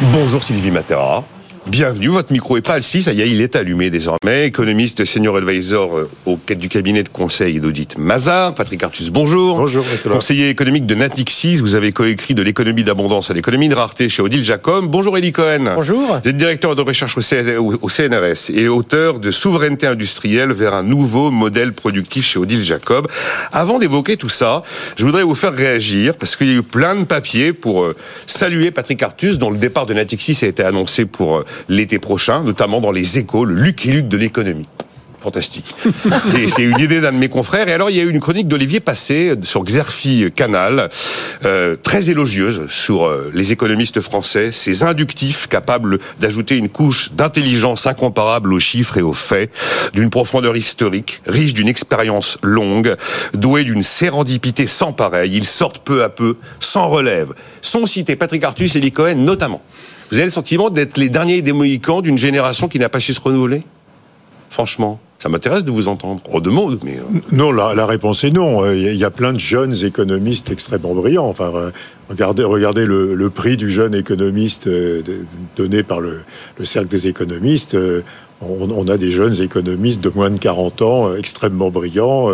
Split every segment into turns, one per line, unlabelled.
Bonjour Sylvie Matera. Bienvenue, votre micro est pas ici, ça y est, il est allumé désormais. Économiste senior advisor euh, au du cabinet de conseil et d'audit Mazar. Patrick Artus, bonjour.
Bonjour,
Conseiller économique de Natixis, vous avez coécrit de l'économie d'abondance à l'économie de rareté chez Odile Jacob. Bonjour Eddie Cohen.
Bonjour.
Vous êtes directeur de recherche au CNRS et auteur de Souveraineté industrielle vers un nouveau modèle productif chez Odile Jacob. Avant d'évoquer tout ça, je voudrais vous faire réagir parce qu'il y a eu plein de papiers pour euh, saluer Patrick Artus dont le départ de Natixis a été annoncé pour euh, l'été prochain, notamment dans les échos, le Lucky Luke de l'économie fantastique. et c'est une idée d'un de mes confrères. Et alors, il y a eu une chronique d'Olivier Passé sur Xerfi Canal, euh, très élogieuse sur euh, les économistes français, ces inductifs capables d'ajouter une couche d'intelligence incomparable aux chiffres et aux faits, d'une profondeur historique, riche d'une expérience longue, douée d'une sérendipité sans pareil. Ils sortent peu à peu, sans relève. Sont cités Patrick Artus et Lee Cohen notamment. Vous avez le sentiment d'être les derniers des Mohicans d'une génération qui n'a pas su se renouveler? Franchement ça m'intéresse de vous entendre. Oh, de mots, mais...
Euh. Non, la, réponse est non. Il y a plein de jeunes économistes extrêmement brillants. Enfin, euh, regardez, le, prix du jeune économiste euh, donné par le, Cercle des économistes. On, on, a des jeunes économistes de moins de 40 ans extrêmement brillants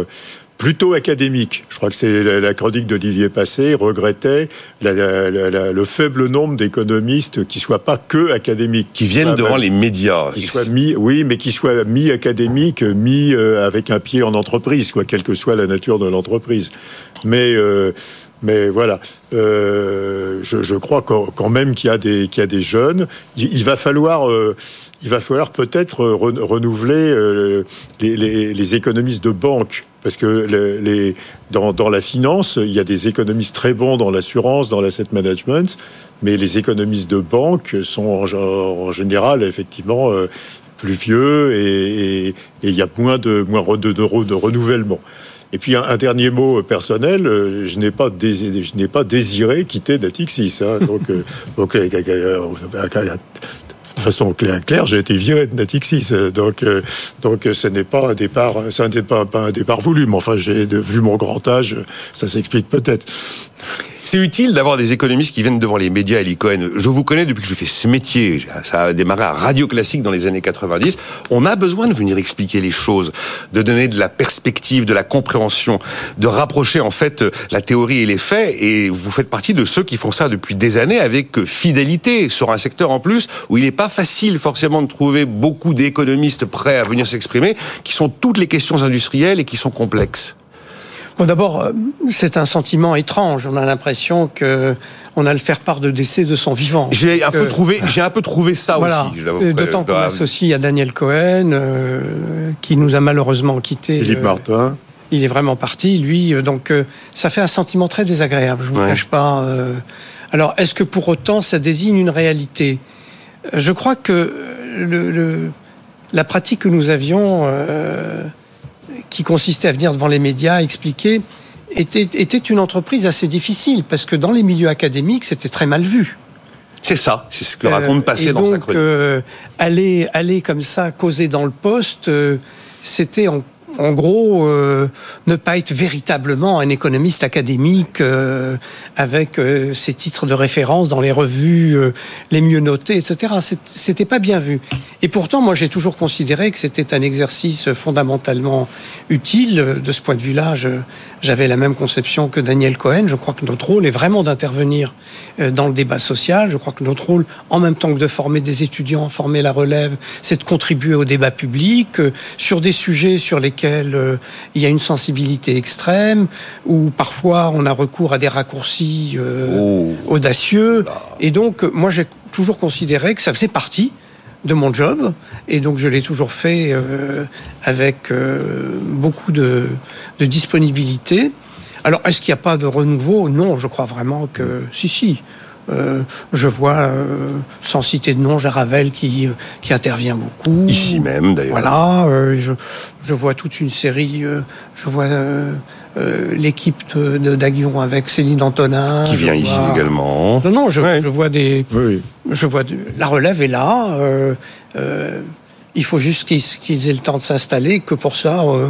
plutôt académique. Je crois que c'est la, chronique d'Olivier Passé regrettait le faible nombre d'économistes qui soient pas que académiques,
qui viennent devant les médias,
qui soient mis, oui, mais qui soient mis académiques, mis euh, avec un pied en entreprise, quoi, quelle que soit la nature de l'entreprise. Mais euh, mais voilà, euh, je, crois quand même qu'il y a des qu'il y a des jeunes. Il, va falloir il va falloir peut-être renouveler les, les, économistes de banque parce que les, dans, dans, la finance, il y a des économistes très bons dans l'assurance, dans l'asset management, mais les économistes de banque sont en, général effectivement euh, plus vieux et, il y a moins de, moins de, de, renouvellement. Et puis un, dernier mot personnel, euh, je n'ai pas, désiré, je n'ai pas désiré quitter Natixis. Hein, donc, donc de façon claire, claire j'ai été viré de Natixis. Donc, euh, donc ce n'est pas un départ, ça n'est pas, pas un départ voulu. Mais enfin, j'ai vu mon grand âge, ça s'explique peut-être.
C'est utile d'avoir des économistes qui viennent devant les médias, Eli Cohen. Je vous connais depuis que je fais ce métier. Ça a démarré à Radio Classique dans les années 90. On a besoin de venir expliquer les choses, de donner de la perspective, de la compréhension, de rapprocher en fait la théorie et les faits. Et vous faites partie de ceux qui font ça depuis des années avec fidélité sur un secteur en plus où il n'est pas facile forcément de trouver beaucoup d'économistes prêts à venir s'exprimer, qui sont toutes les questions industrielles et qui sont complexes.
Bon, d'abord, euh, c'est un sentiment étrange. On a l'impression que on a le faire part de décès de son vivant.
J'ai un peu euh, trouvé, j'ai un peu trouvé ça
voilà. aussi. D'autant qu'on associe à Daniel Cohen, euh, qui nous a malheureusement quitté.
Philippe Martin.
Il est vraiment parti, lui. Donc, ça fait un sentiment très désagréable. Je vous cache pas. Alors, est-ce que pour autant, ça désigne une réalité? Je crois que le, la pratique que nous avions qui consistait à venir devant les médias expliquer, était, était une entreprise assez difficile, parce que dans les milieux académiques, c'était très mal vu.
C'est ça, c'est ce que raconte euh, Passé dans sa chronique.
Euh, aller, aller comme ça, causer dans le poste, euh, c'était en en gros, euh, ne pas être véritablement un économiste académique euh, avec euh, ses titres de référence dans les revues les mieux notées, etc. C'était pas bien vu. Et pourtant, moi, j'ai toujours considéré que c'était un exercice fondamentalement utile. De ce point de vue-là, j'avais la même conception que Daniel Cohen. Je crois que notre rôle est vraiment d'intervenir dans le débat social. Je crois que notre rôle, en même temps que de former des étudiants, former la relève, c'est de contribuer au débat public sur des sujets sur lesquels euh, il y a une sensibilité extrême, où parfois on a recours à des raccourcis euh, oh. audacieux. Et donc, moi, j'ai toujours considéré que ça faisait partie de mon job, et donc je l'ai toujours fait euh, avec beaucoup de, disponibilité. Alors, est-ce qu'il n'y a pas de renouveau? Non, je crois vraiment que si, si. Euh, je vois, euh, sans citer de nom, Jaravel qui, qui intervient beaucoup.
Ici même, d'ailleurs.
Voilà, euh, je, je vois toute une série, euh, je vois euh, euh, l'équipe de, d'Aguillon avec Céline Antonin.
Qui vient ici
vois-
également.
Non, non, je,
Ouais.
je vois des,
Oui.
je vois de- la relève est là. euh, euh, il faut juste qu'ils, qu'ils aient le temps de s'installer, que pour ça, euh,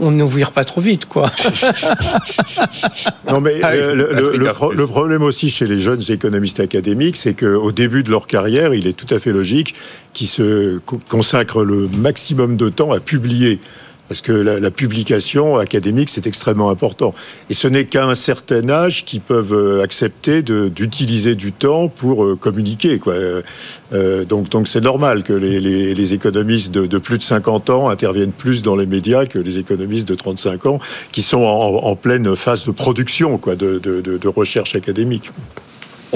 on n'ouvre pas trop vite, quoi.
Non, mais
Ah
euh, le, le-
Patrick
le
Artus.
pro- le problème aussi chez les jeunes économistes académiques, c'est qu'au début de leur carrière, il est tout à fait logique qu'ils se co- consacrent le maximum de temps à publier. Parce que la, publication académique, c'est extrêmement important. Et ce n'est qu'à un certain âge qu'ils peuvent euh, accepter d'utiliser du temps pour euh, communiquer. Quoi. Euh, donc donc c'est normal que les, les- économistes de, plus de 50 ans interviennent plus dans les médias que les économistes de 35 ans qui sont en, pleine phase de production quoi, de recherche académique.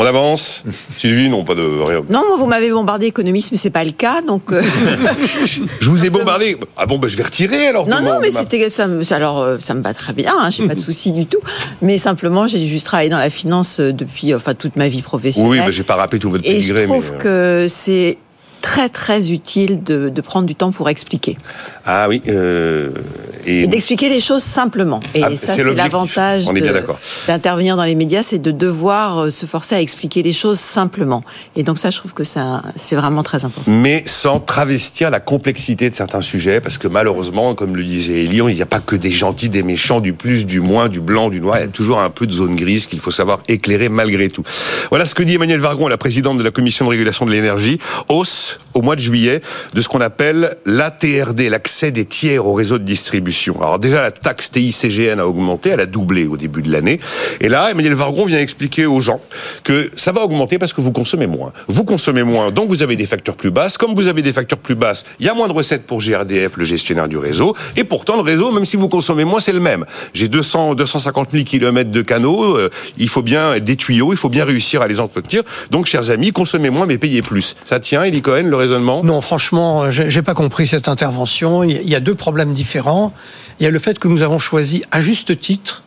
On avance. Sylvie, non, pas de rien.
Non, moi, vous m'avez bombardé économiste, mais c'est pas le cas, donc. euh,
Je vous ai bombardé. Ah bon, bah, je vais retirer alors.
Non, non,
mon-
mais c'était ça. me- Alors, euh, ça me va très bien. Hein, j'ai pas de souci du tout. Mais simplement, j'ai juste travaillé dans la finance euh, depuis, enfin, toute ma vie professionnelle.
Oui, bah, j'ai pas rappelé tout votre
Et je
pédigré, mais.
trouve
euh,
que c'est très très utile de, de prendre du temps pour expliquer
Ah oui. euh, Et,
et d'expliquer les choses simplement. Et
Ah,
ça,
c'est
l'avantage d'intervenir dans les médias, c'est de devoir euh, se forcer à expliquer les choses simplement. Et donc ça, je trouve que c'est vraiment très important.
mais sans travestir la complexité de certains sujets, parce que malheureusement, comme le disait Elion, il n'y a pas que des gentils, des méchants, du plus, du moins, du blanc, du noir. Il y a toujours un peu de zone grise qu'il faut savoir éclairer malgré tout. Voilà ce que dit Emmanuel Vargon, la présidente de la Commission de régulation de l'énergie. Hausse au mois de juillet de ce qu'on appelle l'ATRD, l'accès des tiers au réseau de distribution. Alors déjà, la taxe TICGN a augmenté, elle a doublé au début de l'année. Et là, Emmanuel Vargon vient expliquer aux gens que ça va augmenter parce que vous consommez moins. Vous consommez moins, donc vous avez des factures plus basses. Comme vous avez des factures plus basses, il y a moins de recettes pour GRDF, le gestionnaire du réseau. Et pourtant, le réseau, même si vous consommez moins, c'est le même. J'ai 200, 250 000 kilomètres de canaux. euh, il faut bien des tuyaux, il faut bien réussir à les entretenir. Donc, chers amis, consommez moins, mais payez plus. Ça tient, Eli Cohen, le
Non, franchement, j'ai j'ai pas compris cette intervention. Il y a- deux problèmes différents. Il y a le fait que nous avons choisi, à juste titre,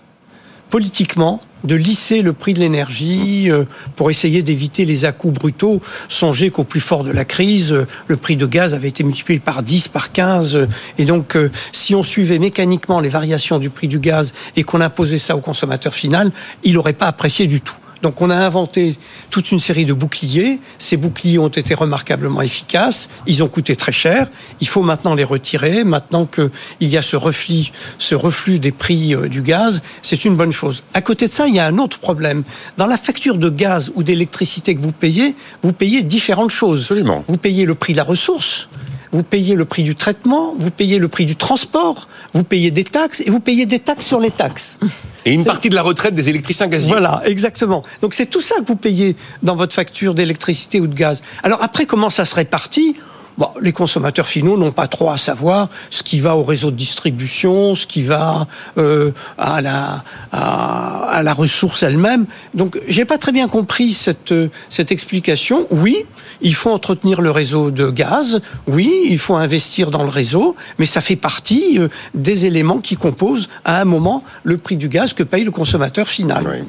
politiquement, de lisser le prix de l'énergie euh, pour essayer d'éviter les à-coups brutaux. Songez qu'au plus fort de la crise, euh, le prix de gaz avait été multiplié par 10, par 15. euh, Et donc, euh, si on suivait mécaniquement les variations du prix du gaz et qu'on imposait ça au consommateur final, il n'aurait pas apprécié du tout. Donc on a inventé toute une série de boucliers. Ces boucliers ont été remarquablement efficaces. Ils ont coûté très cher. Il faut maintenant les retirer. Maintenant qu'il y a ce reflux, ce reflux des prix euh, du gaz, c'est une bonne chose. À côté de ça, il y a un autre problème. Dans la facture de gaz ou d'électricité que vous payez, vous payez différentes choses.
Absolument.
Vous payez le prix de la ressource. Vous payez le prix du traitement, vous payez le prix du transport, vous payez des taxes et vous payez des taxes sur les taxes.
Et une partie de la retraite des électriciens gaziers.
Voilà, exactement. Donc c'est tout ça que vous payez dans votre facture d'électricité ou de gaz. Alors après, comment ça se répartit Bon, les consommateurs finaux n'ont pas trop à savoir ce qui va au réseau de distribution, ce qui va euh, à, la, à, la ressource elle-même. Donc, j'ai pas très bien compris cette, cette explication. Oui, il faut entretenir le réseau de gaz. Oui, il faut investir dans le réseau, mais ça fait partie euh, des éléments qui composent à un moment le prix du gaz que paye le consommateur final.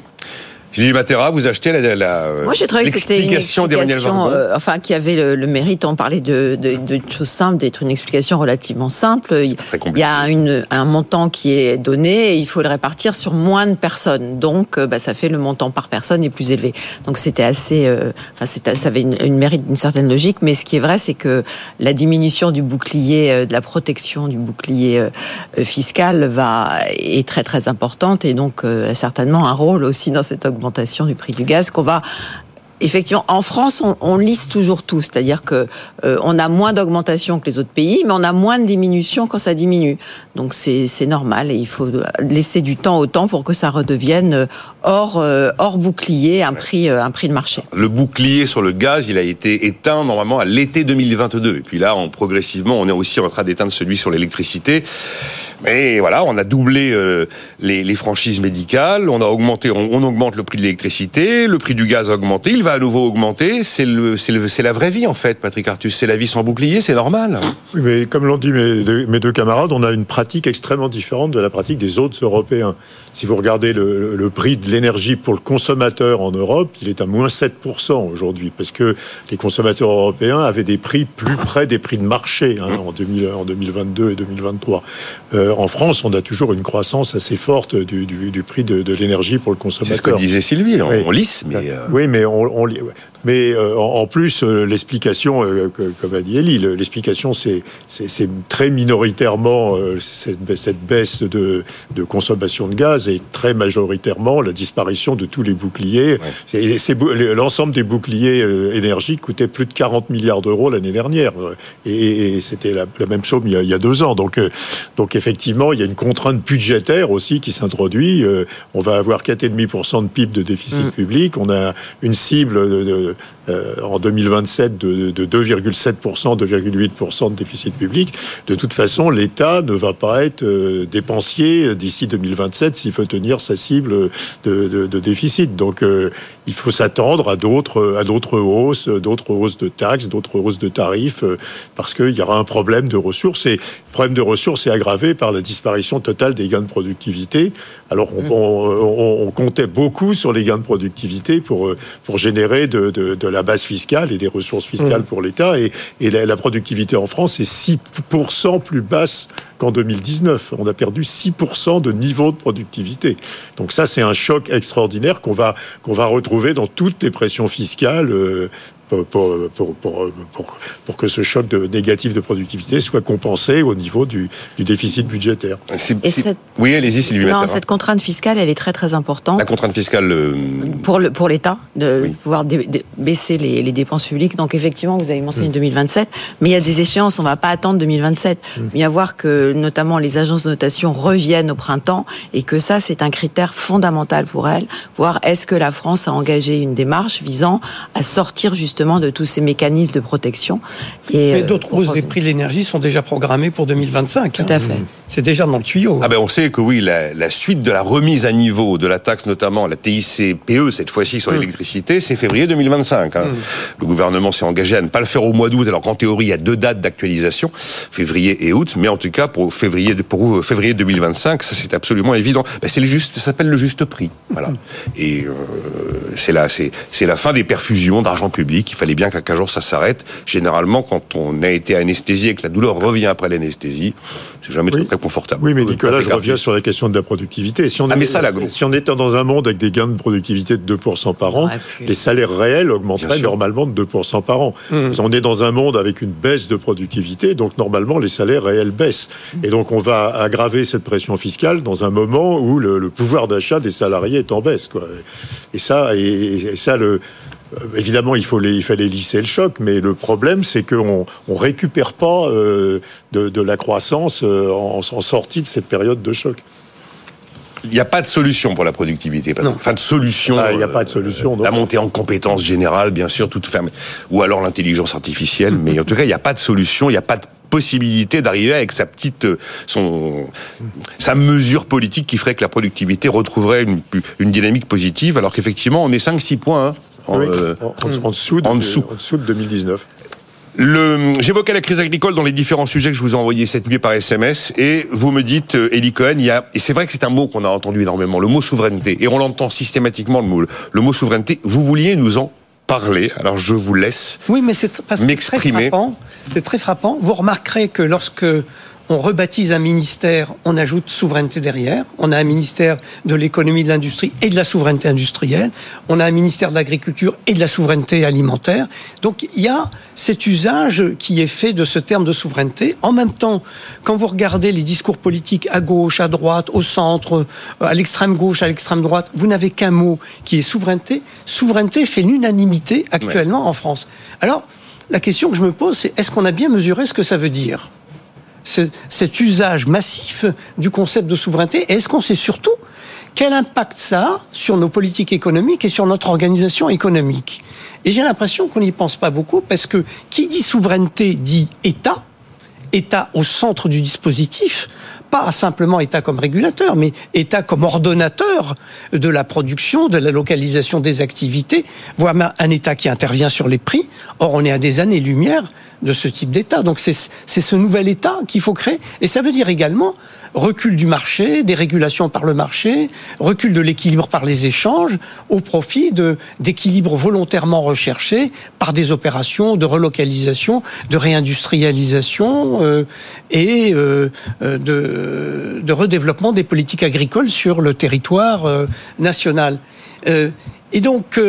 Sylvie Matera, vous achetez la, la,
Moi, j'ai trouvé que c'était une explication, euh, enfin, qui avait le, le mérite, on parlait de, de, de choses simples, d'être une explication relativement simple. Il y a une, un montant qui est donné et il faut le répartir sur moins de personnes. Donc, euh, bah, ça fait le montant par personne est plus élevé. Donc, c'était assez, euh, enfin, ça avait une, une mérite d'une certaine logique. Mais ce qui est vrai, c'est que la diminution du bouclier, euh, de la protection du bouclier euh, euh, fiscal va est très très importante et donc euh, a certainement un rôle aussi dans cette augmentation du prix du gaz qu'on va Effectivement, en France, on, on lisse toujours tout, c'est-à-dire que euh, on a moins d'augmentation que les autres pays, mais on a moins de diminution quand ça diminue. Donc c'est normal et il faut laisser du temps au temps pour que ça redevienne euh, hors euh, hors bouclier, un prix euh, un prix de marché.
Le bouclier sur le gaz, il a été éteint normalement à l'été 2022. Et puis là, on, progressivement, on est aussi en train d'éteindre celui sur l'électricité. Mais voilà, on a doublé euh, les, franchises médicales, on a augmenté, on, augmente le prix de l'électricité, le prix du gaz a augmenté, il va à nouveau augmenter. C'est la vraie vie en fait, Patrick Artus. C'est la vie sans bouclier, c'est normal.
Oui, mais comme l'ont dit mes deux, mes deux, camarades, on a une pratique extrêmement différente de la pratique des autres Européens. Si vous regardez le, le prix de l'énergie pour le consommateur en Europe, il est à moins 7% aujourd'hui, parce que les consommateurs européens avaient des prix plus près des prix de marché hein, en, 2000, en 2022 et 2023. Euh, en France, on a toujours une croissance assez forte du, du, prix de, de l'énergie pour le consommateur.
C'est ce que disait Sylvie, on, lisse, mais... Euh,
oui, mais on, on mais euh, en, plus, l'explication, comme a dit Elie, l'explication, c'est très minoritairement cette, cette, baisse de, de, consommation de gaz et très majoritairement la disparition de tous les boucliers. Ouais. L'ensemble des boucliers énergiques coûtait plus de 40 milliards d'euros l'année dernière. Et, c'était la, la, même somme il y, a, il y a deux ans. Donc, donc effectivement, il y a une contrainte budgétaire aussi qui s'introduit. Euh, on va avoir 4,5% de PIB de déficit mm. public. On a une cible de, 것을 euh, en 2027 de, 2,7%, 2,8% de déficit public. De toute façon, l'État ne va pas être euh, dépensier d'ici 2027 s'il veut tenir sa cible de, déficit. Donc, il faut s'attendre à d'autres à d'autres hausses, d'autres hausses de taxes, d'autres hausses de tarifs, parce qu'il y aura un problème de ressources. Et le problème de ressources est aggravé par la disparition totale des gains de productivité. Alors on, on, comptait beaucoup sur les gains de productivité pour, pour générer de, de, la base fiscale et des ressources fiscales mmh. pour l'État. Et, et la, productivité en France est 6% plus basse qu'en 2019. On a perdu 6% de niveau de productivité. Donc ça, c'est un choc extraordinaire qu'on va, qu'on va retrouver dans toutes les pressions fiscales euh, pour, pour, pour, pour, que ce choc de, négatif de productivité soit compensé au niveau du, du déficit budgétaire.
Oui, allez-y, Sylvie.
Non, cette contrainte fiscale, elle est très très importante.
La contrainte fiscale
euh, pour l'État de pouvoir baisser les, les, dépenses publiques. Donc effectivement, vous avez mentionné 2027, mm. mais il y a des échéances. On ne va pas attendre 2027. Mm. Il y a voir que notamment les agences de notation reviennent au printemps et que ça, c'est un critère fondamental pour elles. Voir est-ce que la France a engagé une démarche visant à sortir justement de tous ces mécanismes de protection.
Et Mais d'autres euh, hausses des prix de l'énergie sont déjà programmées pour 2025.
Tout à hein. fait.
C'est déjà dans le tuyau.
Ah ben on sait que oui, la, suite de la remise à niveau de la taxe, notamment la TICPE, cette fois-ci sur mm. l'électricité, c'est février 2025. Hein. Mm. Le gouvernement s'est engagé à ne pas le faire au mois d'août, alors qu'en théorie, il y a deux dates d'actualisation, février et août, mais en tout cas, pour février, pour février 2025, ça c'est absolument évident. Ben, c'est le juste, ça s'appelle le juste prix. Voilà. Mm. Et euh, c'est là, c'est la fin des perfusions d'argent public il fallait bien qu'un jour ça s'arrête. Généralement, quand on a été anesthésié et que la douleur revient après l'anesthésie, c'est jamais très, confortable.
Oui, mais Nicolas, je reviens sur la question de la productivité. Si on, ah, est, si on était dans un monde avec des gains de productivité de 2% par an, les salaires réels augmenteraient normalement de 2% par an. Mmh. On est dans un monde avec une baisse de productivité, donc normalement les salaires réels baissent. Et donc on va aggraver cette pression fiscale dans un moment où le, pouvoir d'achat des salariés est en baisse. Quoi. Et ça, et ça le, évidemment, il, faut il fallait lisser le choc, mais le problème, c'est qu'on ne récupère pas euh, de, la croissance euh, en, sortie de cette période de choc.
Il n'y a pas de solution pour la productivité. Non. Enfin, de solution.
Ah, il n'y a pas de solution.
La montée en compétences générales, bien sûr, toute ferme. Ou alors l'intelligence artificielle. mais en tout cas, il n'y a pas de solution. Il n'y a pas de possibilité d'arriver avec sa petite son sa mesure politique qui ferait que la productivité retrouverait une, une dynamique positive alors qu'effectivement on est 5 6 points hein,
euh, en, dessous de, en, dessous. de 2019.
J'évoquais la crise agricole dans les différents sujets que je vous ai envoyés cette nuit par SMS, et vous me dites, euh, Eli Cohen, il y a, et c'est vrai que c'est un mot qu'on a entendu énormément, le mot souveraineté, et on l'entend systématiquement le mot, le mot souveraineté. Vous vouliez nous en parler, alors je vous laisse.
Oui, mais c'est très frappant. C'est très frappant. Vous remarquerez que lorsque on rebaptise un ministère, on ajoute souveraineté derrière. On a un ministère de l'économie, de l'industrie et de la souveraineté industrielle. On a un ministère de l'agriculture et de la souveraineté alimentaire. Donc il y a cet usage qui est fait de ce terme de souveraineté. En même temps, quand vous regardez les discours politiques à gauche, à droite, au centre, euh, à l'extrême gauche, à l'extrême droite, vous n'avez qu'un mot qui est souveraineté. Souveraineté fait l'unanimité actuellement en France. Alors, la question que je me pose, c'est est-ce qu'on a bien mesuré ce que ça veut dire? Cet usage massif du concept de souveraineté Et est-ce qu'on sait surtout quel impact ça a sur nos politiques économiques et sur notre organisation économique? Et j'ai l'impression qu'on n'y pense pas beaucoup parce que qui dit souveraineté dit État, État au centre du dispositif, pas simplement État comme régulateur, mais État comme ordonnateur de la production, de la localisation des activités, voire un État qui intervient sur les prix. Or, on est à des années-lumière de ce type d'État. Donc c'est ce nouvel État qu'il faut créer. Et ça veut dire également recul du marché, des régulations par le marché, recul de l'équilibre par les échanges, au profit d'équilibres volontairement recherchés par des opérations de relocalisation, de réindustrialisation euh, et euh, de, de, redéveloppement des politiques agricoles sur le territoire euh, national. et donc,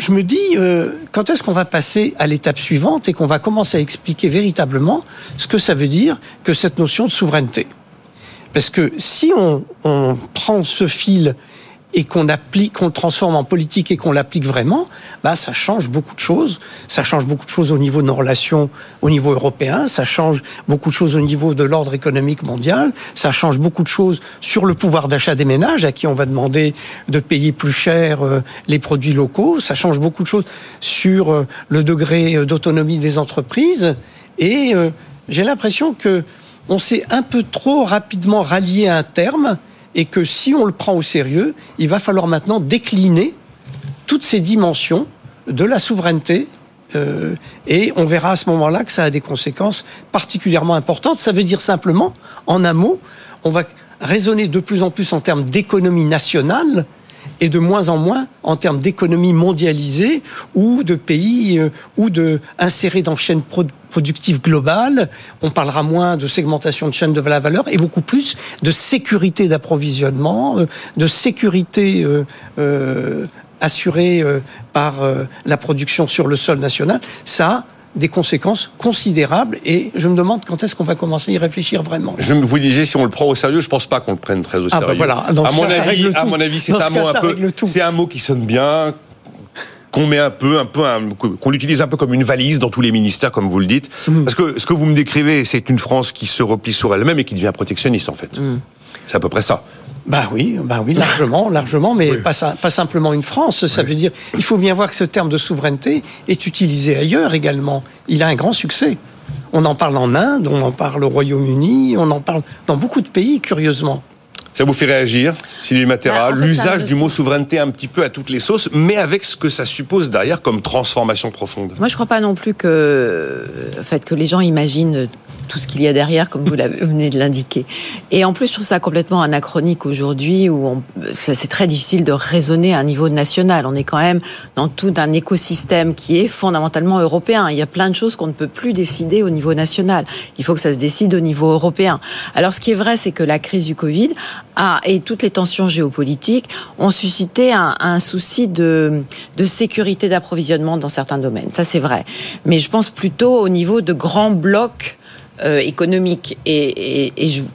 je me dis, euh, quand est-ce qu'on va passer à l'étape suivante et qu'on va commencer à expliquer véritablement ce que ça veut dire que cette notion de souveraineté? Parce que si on prend ce fil et qu'on applique, qu'on le transforme en politique et qu'on l'applique vraiment, bah ça change beaucoup de choses. Ça change beaucoup de choses au niveau de nos relations au niveau européen. Ça change beaucoup de choses au niveau de l'ordre économique mondial. Ça change beaucoup de choses sur le pouvoir d'achat des ménages à qui on va demander de payer plus cher euh, les produits locaux. Ça change beaucoup de choses sur euh, le degré euh, d'autonomie des entreprises. Et j'ai l'impression que on s'est un peu trop rapidement rallié à un terme et que si on le prend au sérieux, il va falloir maintenant décliner toutes ces dimensions de la souveraineté. Euh, et on verra à ce moment-là que ça a des conséquences particulièrement importantes. Ça veut dire simplement, en un mot, on va raisonner de plus en plus en termes d'économie nationale et de moins en moins en termes d'économie mondialisée ou de pays euh, ou de insérés dans chaîne productive globale. On parlera moins de segmentation de chaîne de la valeur et beaucoup plus de sécurité d'approvisionnement, euh, de sécurité euh, assurée par la production sur le sol national. Ça, des conséquences considérables et je me demande quand est-ce qu'on va commencer à y réfléchir vraiment.
Je vous disais si on le prend au sérieux, je pense pas qu'on le prenne très au ah, bah sérieux.
voilà.
à, mon avis, à mon avis, c'est un mot un peu c'est un mot qui sonne bien qu'on met un peu, un peu, qu'on l'utilise un peu comme une valise dans tous les ministères, comme vous le dites. Mm. Parce que ce que vous me décrivez, c'est une France qui se replie sur elle-même et qui devient protectionniste, en fait. Mm. C'est à peu près ça.
Bah oui, bah oui, largement, largement, mais pas, pas, simplement une France. Ça veut dire, il faut bien voir que ce terme de souveraineté est utilisé ailleurs également. Il a un grand succès. On en parle en Inde, on en parle au Royaume-Uni, on en parle dans beaucoup de pays, curieusement.
Ça vous fait réagir, Sylvie Matera, bah, l'usage du mot souveraineté un petit peu à toutes les sauces, mais avec ce que ça suppose derrière comme transformation profonde.
Moi, je ne crois pas non plus que, en fait, que les gens imaginent tout ce qu'il y a derrière, comme vous venez de l'indiquer. Et en plus, je trouve ça complètement anachronique aujourd'hui, où c'est très difficile de raisonner à un niveau national. On est quand même dans tout un écosystème qui est fondamentalement européen. Il y a plein de choses qu'on ne peut plus décider au niveau national. Il faut que ça se décide au niveau européen. Alors, ce qui est vrai, c'est que la crise du Covid a, et toutes les tensions géopolitiques ont suscité un, un souci de, de sécurité d'approvisionnement dans certains domaines. Ça, c'est vrai. Mais je pense plutôt au niveau de grands blocs euh, économique. Et,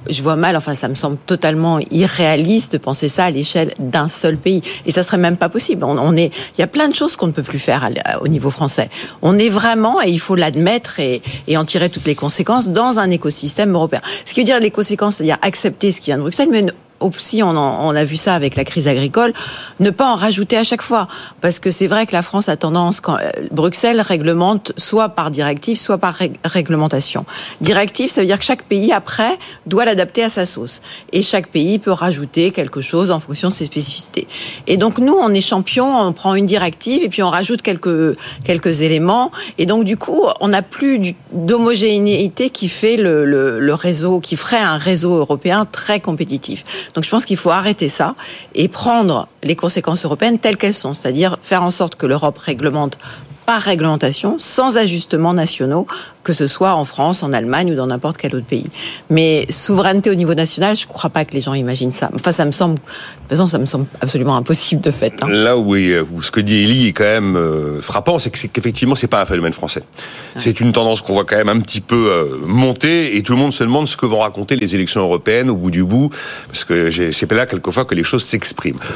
je, vois mal, enfin, ça me semble totalement irréaliste de penser ça à l'échelle d'un seul pays. Et ça serait même pas possible. On, est, il y a plein de choses qu'on ne peut plus faire au niveau français. On est vraiment, et il faut l'admettre et, et, en tirer toutes les conséquences, dans un écosystème européen. Ce qui veut dire les conséquences, c'est-à-dire accepter ce qui vient de Bruxelles, mais aussi, on, on, a vu ça avec la crise agricole, ne pas en rajouter à chaque fois. Parce que c'est vrai que la France a tendance, quand euh, Bruxelles réglemente soit par directive, soit par réglementation. Directive, ça veut dire que chaque pays, après, doit l'adapter à sa sauce. Et chaque pays peut rajouter quelque chose en fonction de ses spécificités. Et donc, nous, on est champion, on prend une directive et puis on rajoute quelques, quelques éléments. Et donc, du coup, on n'a plus d'homogénéité qui fait le, le, le réseau, qui ferait un réseau européen très compétitif. Donc je pense qu'il faut arrêter ça et prendre les conséquences européennes telles qu'elles sont, c'est-à-dire faire en sorte que l'Europe réglemente par réglementation, sans ajustements nationaux, que ce soit en France, en Allemagne ou dans n'importe quel autre pays. Mais souveraineté au niveau national, je ne crois pas que les gens imaginent ça. Enfin, ça me semble, de toute façon, ça me semble absolument impossible de fait.
Hein. Là où, ce que dit Elie est quand même euh, frappant, c'est qu'effectivement, c'est pas un phénomène français. C'est une tendance qu'on voit quand même un petit peu euh, monter, et tout le monde se demande ce que vont raconter les élections européennes au bout du bout, parce que c'est là quelquefois que les choses s'expriment.